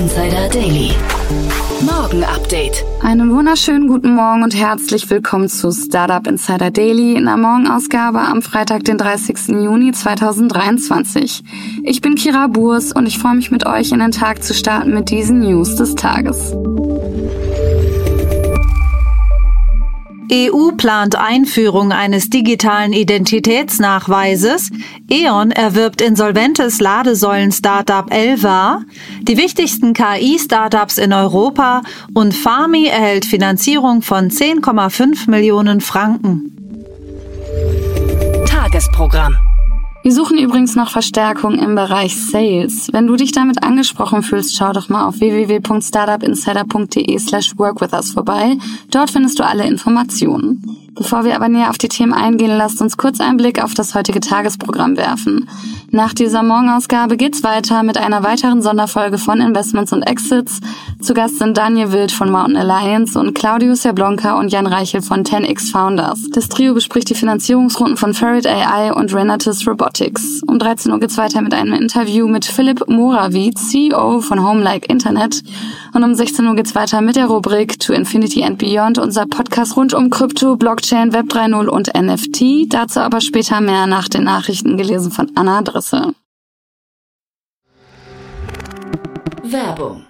Insider Daily. Morgen Update. Einen wunderschönen guten Morgen und herzlich willkommen zu Startup Insider Daily in der Morgenausgabe am Freitag, den 30. Juni 2023. Ich bin Kira Burs und ich freue mich mit euch in den Tag zu starten mit diesen News des Tages. EU plant Einführung eines digitalen Identitätsnachweises. E.ON erwirbt insolventes Ladesäulen-Startup Elva. Die wichtigsten KI-Startups in Europa und Farmi erhält Finanzierung von 10,5 Millionen Franken. Tagesprogramm. Wir suchen übrigens noch Verstärkung im Bereich Sales. Wenn du dich damit angesprochen fühlst, schau doch mal auf www.startupinsider.de slash workwithus vorbei. Dort findest du alle Informationen. Bevor wir aber näher auf die Themen eingehen, lasst uns kurz einen Blick auf das heutige Tagesprogramm werfen. Nach dieser Morgenausgabe geht's weiter mit einer weiteren Sonderfolge von Investments und Exits. Zu Gast sind Daniel Wild von Mountain Alliance und Claudius Jablonka und Jan Reichel von 10x Founders. Das Trio bespricht die Finanzierungsrunden von Ferret AI und Renatus Robotics. Um 13 Uhr geht's weiter mit einem Interview mit Philipp Morawied, CEO von Homelike Internet. Und um 16 Uhr geht's weiter mit der Rubrik To Infinity and Beyond, unser Podcast rund um Krypto, Blockchain, Web 3.0 und NFT. Dazu aber später mehr nach den Nachrichten gelesen von Anna Drisse. Werbung.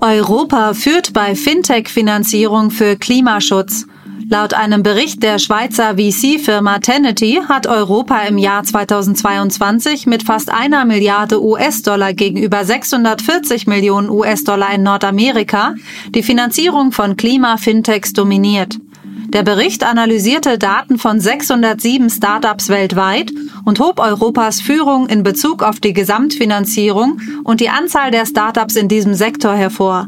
Europa führt bei Fintech-Finanzierung für Klimaschutz. Laut einem Bericht der Schweizer VC-Firma Tenety hat Europa im Jahr 2022 mit fast einer Milliarde US-Dollar gegenüber 640 Millionen US-Dollar in Nordamerika die Finanzierung von Klima-Fintechs dominiert. Der Bericht analysierte Daten von 607 Startups weltweit und hob Europas Führung in Bezug auf die Gesamtfinanzierung und die Anzahl der Startups in diesem Sektor hervor.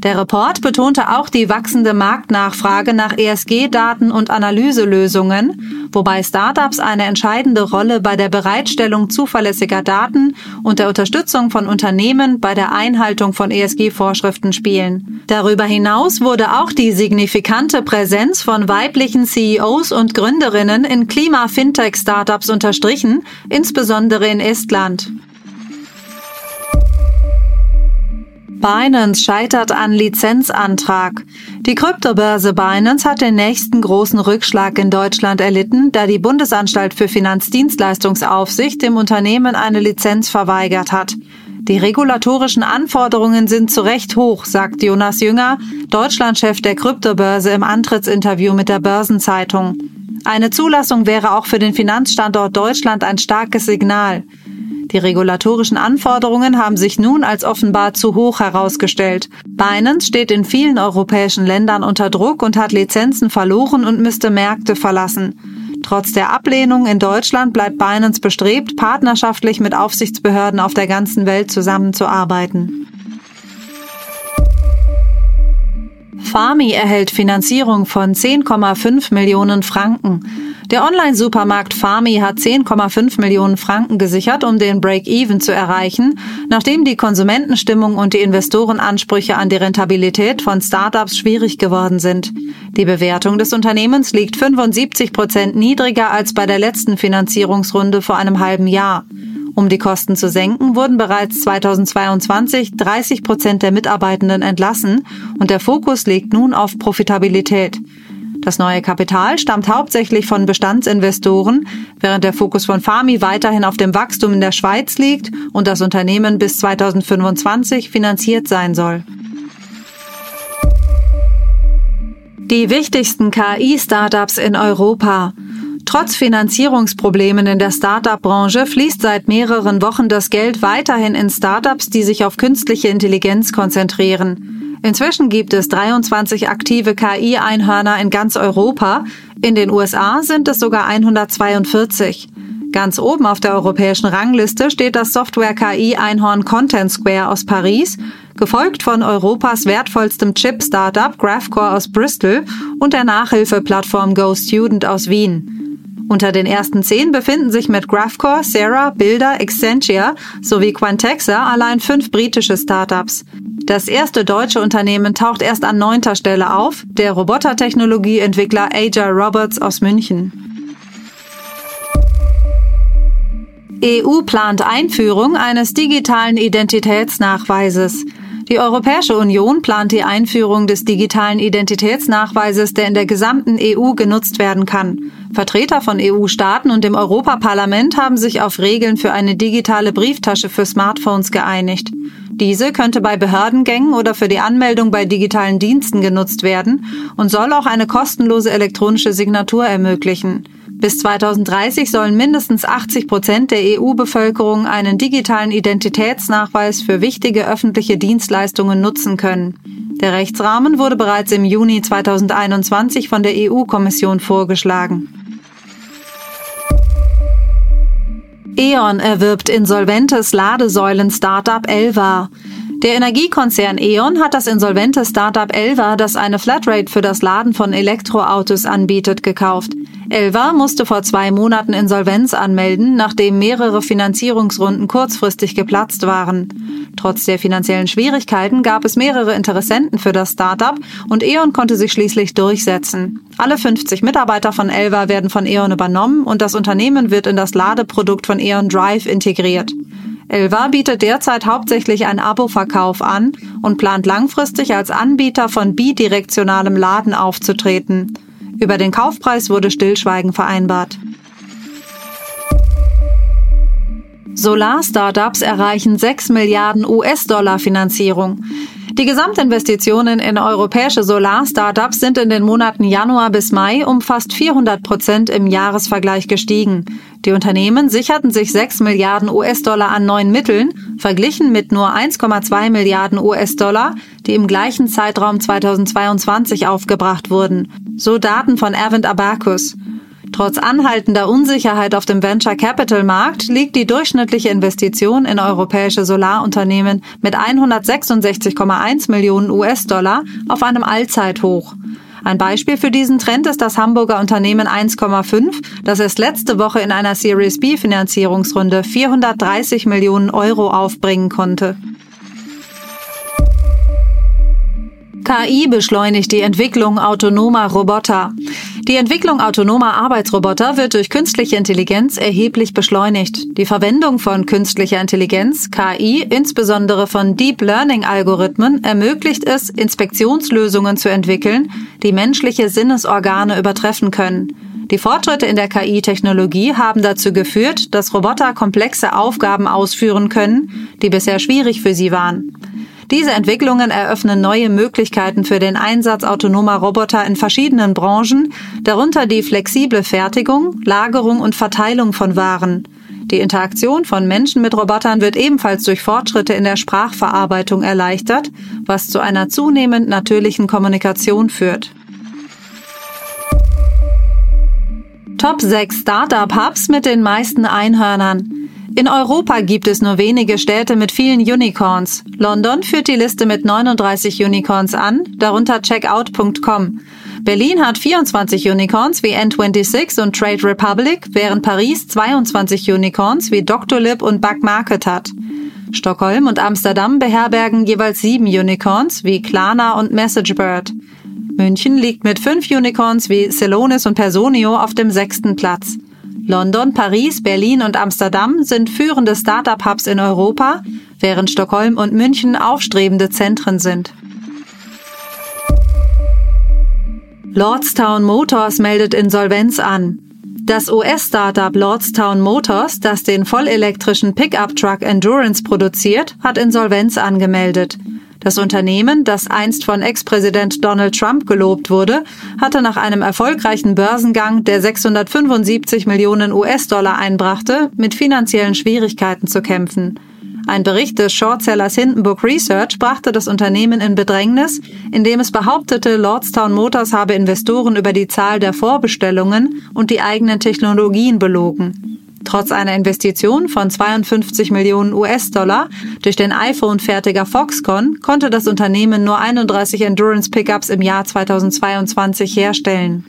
Der Report betonte auch die wachsende Marktnachfrage nach ESG-Daten und Analyselösungen, wobei Startups eine entscheidende Rolle bei der Bereitstellung zuverlässiger Daten und der Unterstützung von Unternehmen bei der Einhaltung von ESG-Vorschriften spielen. Darüber hinaus wurde auch die signifikante Präsenz von weiblichen CEOs und Gründerinnen in Klima-Fintech-Startups unterstrichen, insbesondere in Estland. Binance scheitert an Lizenzantrag. Die Kryptobörse Binance hat den nächsten großen Rückschlag in Deutschland erlitten, da die Bundesanstalt für Finanzdienstleistungsaufsicht dem Unternehmen eine Lizenz verweigert hat. Die regulatorischen Anforderungen sind zu Recht hoch, sagt Jonas Jünger, Deutschlandchef der Kryptobörse im Antrittsinterview mit der Börsenzeitung. Eine Zulassung wäre auch für den Finanzstandort Deutschland ein starkes Signal. Die regulatorischen Anforderungen haben sich nun als offenbar zu hoch herausgestellt. Binance steht in vielen europäischen Ländern unter Druck und hat Lizenzen verloren und müsste Märkte verlassen. Trotz der Ablehnung in Deutschland bleibt Binance bestrebt, partnerschaftlich mit Aufsichtsbehörden auf der ganzen Welt zusammenzuarbeiten. Farmi erhält Finanzierung von 10,5 Millionen Franken. Der Online-Supermarkt Farmi hat 10,5 Millionen Franken gesichert, um den Break-Even zu erreichen, nachdem die Konsumentenstimmung und die Investorenansprüche an die Rentabilität von Startups schwierig geworden sind. Die Bewertung des Unternehmens liegt 75 Prozent niedriger als bei der letzten Finanzierungsrunde vor einem halben Jahr. Um die Kosten zu senken, wurden bereits 2022 30 Prozent der Mitarbeitenden entlassen und der Fokus liegt nun auf Profitabilität. Das neue Kapital stammt hauptsächlich von Bestandsinvestoren, während der Fokus von Fami weiterhin auf dem Wachstum in der Schweiz liegt und das Unternehmen bis 2025 finanziert sein soll. Die wichtigsten KI-Startups in Europa. Trotz Finanzierungsproblemen in der Startup-Branche fließt seit mehreren Wochen das Geld weiterhin in Startups, die sich auf künstliche Intelligenz konzentrieren. Inzwischen gibt es 23 aktive KI-Einhörner in ganz Europa. In den USA sind es sogar 142. Ganz oben auf der europäischen Rangliste steht das Software-KI-Einhorn Content Square aus Paris, gefolgt von Europas wertvollstem Chip-Startup Graphcore aus Bristol und der Nachhilfeplattform GoStudent aus Wien. Unter den ersten zehn befinden sich mit Graphcore, Sarah, Builder, Excentia sowie Quantexa allein fünf britische Startups. Das erste deutsche Unternehmen taucht erst an neunter Stelle auf, der Robotertechnologieentwickler Aja Roberts aus München. EU plant Einführung eines digitalen Identitätsnachweises. Die Europäische Union plant die Einführung des digitalen Identitätsnachweises, der in der gesamten EU genutzt werden kann. Vertreter von EU-Staaten und dem Europaparlament haben sich auf Regeln für eine digitale Brieftasche für Smartphones geeinigt. Diese könnte bei Behördengängen oder für die Anmeldung bei digitalen Diensten genutzt werden und soll auch eine kostenlose elektronische Signatur ermöglichen. Bis 2030 sollen mindestens 80 Prozent der EU-Bevölkerung einen digitalen Identitätsnachweis für wichtige öffentliche Dienstleistungen nutzen können. Der Rechtsrahmen wurde bereits im Juni 2021 von der EU-Kommission vorgeschlagen. E.ON erwirbt insolventes Ladesäulen-Startup Elva. Der Energiekonzern E.ON hat das insolvente Startup Elva, das eine Flatrate für das Laden von Elektroautos anbietet, gekauft. Elva musste vor zwei Monaten Insolvenz anmelden, nachdem mehrere Finanzierungsrunden kurzfristig geplatzt waren. Trotz der finanziellen Schwierigkeiten gab es mehrere Interessenten für das Startup und E.ON konnte sich schließlich durchsetzen. Alle 50 Mitarbeiter von Elva werden von E.ON übernommen und das Unternehmen wird in das Ladeprodukt von E.ON Drive integriert. Elva bietet derzeit hauptsächlich einen Abo-Verkauf an und plant langfristig als Anbieter von bidirektionalem Laden aufzutreten. Über den Kaufpreis wurde Stillschweigen vereinbart. Solar-Startups erreichen 6 Milliarden US-Dollar Finanzierung. Die Gesamtinvestitionen in europäische Solar-Startups sind in den Monaten Januar bis Mai um fast 400 Prozent im Jahresvergleich gestiegen. Die Unternehmen sicherten sich 6 Milliarden US-Dollar an neuen Mitteln, verglichen mit nur 1,2 Milliarden US-Dollar, die im gleichen Zeitraum 2022 aufgebracht wurden. So Daten von Avent Abacus. Trotz anhaltender Unsicherheit auf dem Venture Capital Markt liegt die durchschnittliche Investition in europäische Solarunternehmen mit 166,1 Millionen US-Dollar auf einem Allzeithoch. Ein Beispiel für diesen Trend ist das Hamburger Unternehmen 1,5, das erst letzte Woche in einer Series B Finanzierungsrunde 430 Millionen Euro aufbringen konnte. KI beschleunigt die Entwicklung autonomer Roboter. Die Entwicklung autonomer Arbeitsroboter wird durch künstliche Intelligenz erheblich beschleunigt. Die Verwendung von künstlicher Intelligenz, KI, insbesondere von Deep Learning Algorithmen, ermöglicht es, Inspektionslösungen zu entwickeln, die menschliche Sinnesorgane übertreffen können. Die Fortschritte in der KI-Technologie haben dazu geführt, dass Roboter komplexe Aufgaben ausführen können, die bisher schwierig für sie waren. Diese Entwicklungen eröffnen neue Möglichkeiten für den Einsatz autonomer Roboter in verschiedenen Branchen, darunter die flexible Fertigung, Lagerung und Verteilung von Waren. Die Interaktion von Menschen mit Robotern wird ebenfalls durch Fortschritte in der Sprachverarbeitung erleichtert, was zu einer zunehmend natürlichen Kommunikation führt. Top 6 Startup Hubs mit den meisten Einhörnern. In Europa gibt es nur wenige Städte mit vielen Unicorns. London führt die Liste mit 39 Unicorns an, darunter checkout.com. Berlin hat 24 Unicorns wie N26 und Trade Republic, während Paris 22 Unicorns wie Doctolib und Bug Market hat. Stockholm und Amsterdam beherbergen jeweils sieben Unicorns wie Klarna und MessageBird. München liegt mit fünf Unicorns wie Celonis und Personio auf dem sechsten Platz. London, Paris, Berlin und Amsterdam sind führende Startup-Hubs in Europa, während Stockholm und München aufstrebende Zentren sind. Lordstown Motors meldet Insolvenz an. Das US-Startup Lordstown Motors, das den vollelektrischen Pickup-Truck Endurance produziert, hat Insolvenz angemeldet. Das Unternehmen, das einst von Ex-Präsident Donald Trump gelobt wurde, hatte nach einem erfolgreichen Börsengang, der 675 Millionen US-Dollar einbrachte, mit finanziellen Schwierigkeiten zu kämpfen. Ein Bericht des Shortsellers Hindenburg Research brachte das Unternehmen in Bedrängnis, indem es behauptete, Lordstown Motors habe Investoren über die Zahl der Vorbestellungen und die eigenen Technologien belogen. Trotz einer Investition von 52 Millionen US-Dollar durch den iPhone-Fertiger Foxconn konnte das Unternehmen nur 31 Endurance-Pickups im Jahr 2022 herstellen.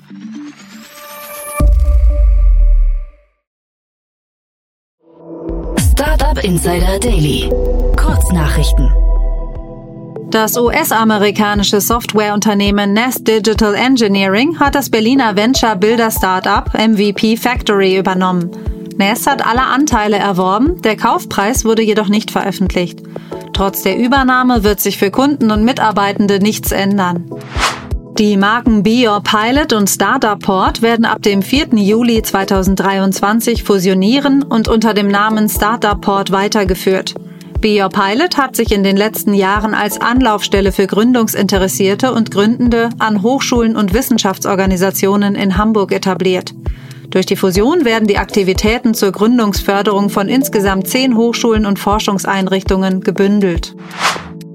Startup Insider Daily. Kurznachrichten. Das US-amerikanische Softwareunternehmen Nest Digital Engineering hat das Berliner Venture Builder Startup MVP Factory übernommen. Nest hat alle Anteile erworben, der Kaufpreis wurde jedoch nicht veröffentlicht. Trotz der Übernahme wird sich für Kunden und Mitarbeitende nichts ändern. Die Marken Be Your Pilot und Startup Port werden ab dem 4. Juli 2023 fusionieren und unter dem Namen Startup Port weitergeführt. Be Your Pilot hat sich in den letzten Jahren als Anlaufstelle für Gründungsinteressierte und Gründende an Hochschulen und Wissenschaftsorganisationen in Hamburg etabliert. Durch die Fusion werden die Aktivitäten zur Gründungsförderung von insgesamt zehn Hochschulen und Forschungseinrichtungen gebündelt.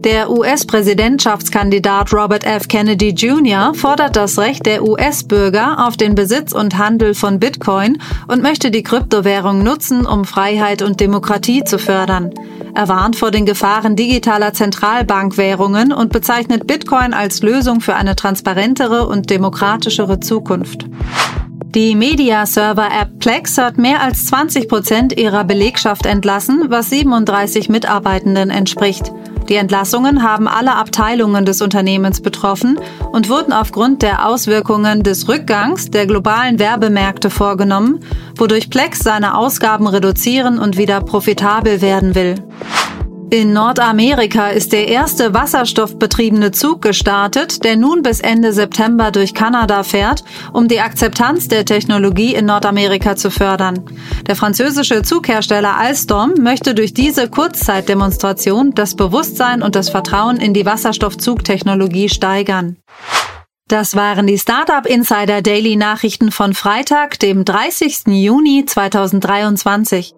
Der US-Präsidentschaftskandidat Robert F. Kennedy Jr. fordert das Recht der US-Bürger auf den Besitz und Handel von Bitcoin und möchte die Kryptowährung nutzen, um Freiheit und Demokratie zu fördern. Er warnt vor den Gefahren digitaler Zentralbankwährungen und bezeichnet Bitcoin als Lösung für eine transparentere und demokratischere Zukunft. Die Media-Server-App Plex hat mehr als 20 Prozent ihrer Belegschaft entlassen, was 37 Mitarbeitenden entspricht. Die Entlassungen haben alle Abteilungen des Unternehmens betroffen und wurden aufgrund der Auswirkungen des Rückgangs der globalen Werbemärkte vorgenommen, wodurch Plex seine Ausgaben reduzieren und wieder profitabel werden will. In Nordamerika ist der erste wasserstoffbetriebene Zug gestartet, der nun bis Ende September durch Kanada fährt, um die Akzeptanz der Technologie in Nordamerika zu fördern. Der französische Zughersteller Alstom möchte durch diese Kurzzeitdemonstration das Bewusstsein und das Vertrauen in die Wasserstoffzugtechnologie steigern. Das waren die Startup Insider Daily Nachrichten von Freitag, dem 30. Juni 2023.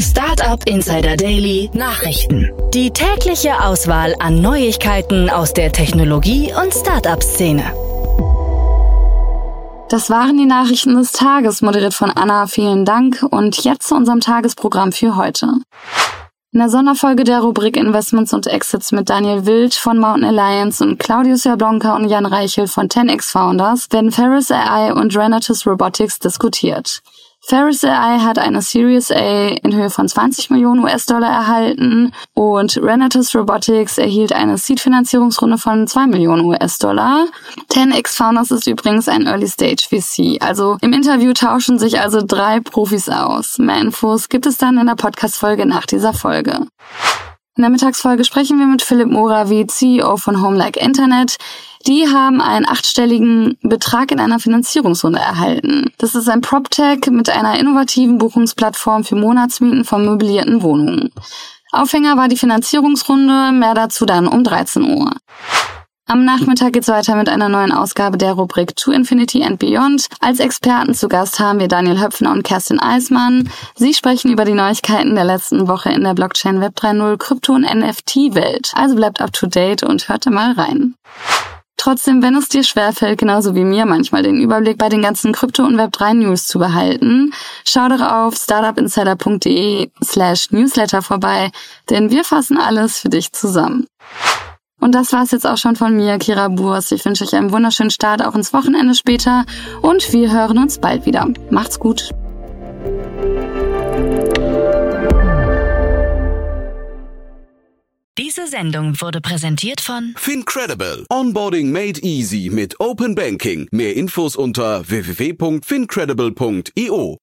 Startup Insider Daily Nachrichten. Die tägliche Auswahl an Neuigkeiten aus der Technologie- und Startup-Szene. Das waren die Nachrichten des Tages, moderiert von Anna. Vielen Dank. Und jetzt zu unserem Tagesprogramm für heute. In der Sonderfolge der Rubrik Investments und Exits mit Daniel Wild von Mountain Alliance und Claudius Jablonka und Jan Reichel von 10x Founders werden Ferris AI und Renatus Robotics diskutiert. Ferris AI hat eine Series A in Höhe von 20 Millionen US-Dollar erhalten und Renatus Robotics erhielt eine Seed-Finanzierungsrunde von 2 Millionen US-Dollar. 10x Founders ist übrigens ein Early-Stage VC. Also im Interview tauschen sich also drei Profis aus. Mehr Infos gibt es dann in der Podcast-Folge nach dieser Folge. In der Mittagsfolge sprechen wir mit Philipp Moravi, CEO von Homelike Internet. Die haben einen achtstelligen Betrag in einer Finanzierungsrunde erhalten. Das ist ein PropTech mit einer innovativen Buchungsplattform für Monatsmieten von möblierten Wohnungen. Aufhänger war die Finanzierungsrunde, mehr dazu dann um 13 Uhr. Am Nachmittag geht's weiter mit einer neuen Ausgabe der Rubrik To Infinity and Beyond. Als Experten zu Gast haben wir Daniel Höpfner und Kerstin Eismann. Sie sprechen über die Neuigkeiten der letzten Woche in der Blockchain Web 3.0 Krypto- und NFT-Welt. Also bleibt up to date und hört mal rein. Trotzdem, wenn es dir schwerfällt, genauso wie mir manchmal den Überblick bei den ganzen Krypto- und Web3 News zu behalten, schau doch auf startupinsider.de slash newsletter vorbei, denn wir fassen alles für dich zusammen. Und das war's jetzt auch schon von mir, Kira Burs. Ich wünsche euch einen wunderschönen Start auch ins Wochenende später und wir hören uns bald wieder. Macht's gut. Diese Sendung wurde präsentiert von Fincredible. Onboarding made easy mit Open Banking. Mehr Infos unter www.fincredible.io.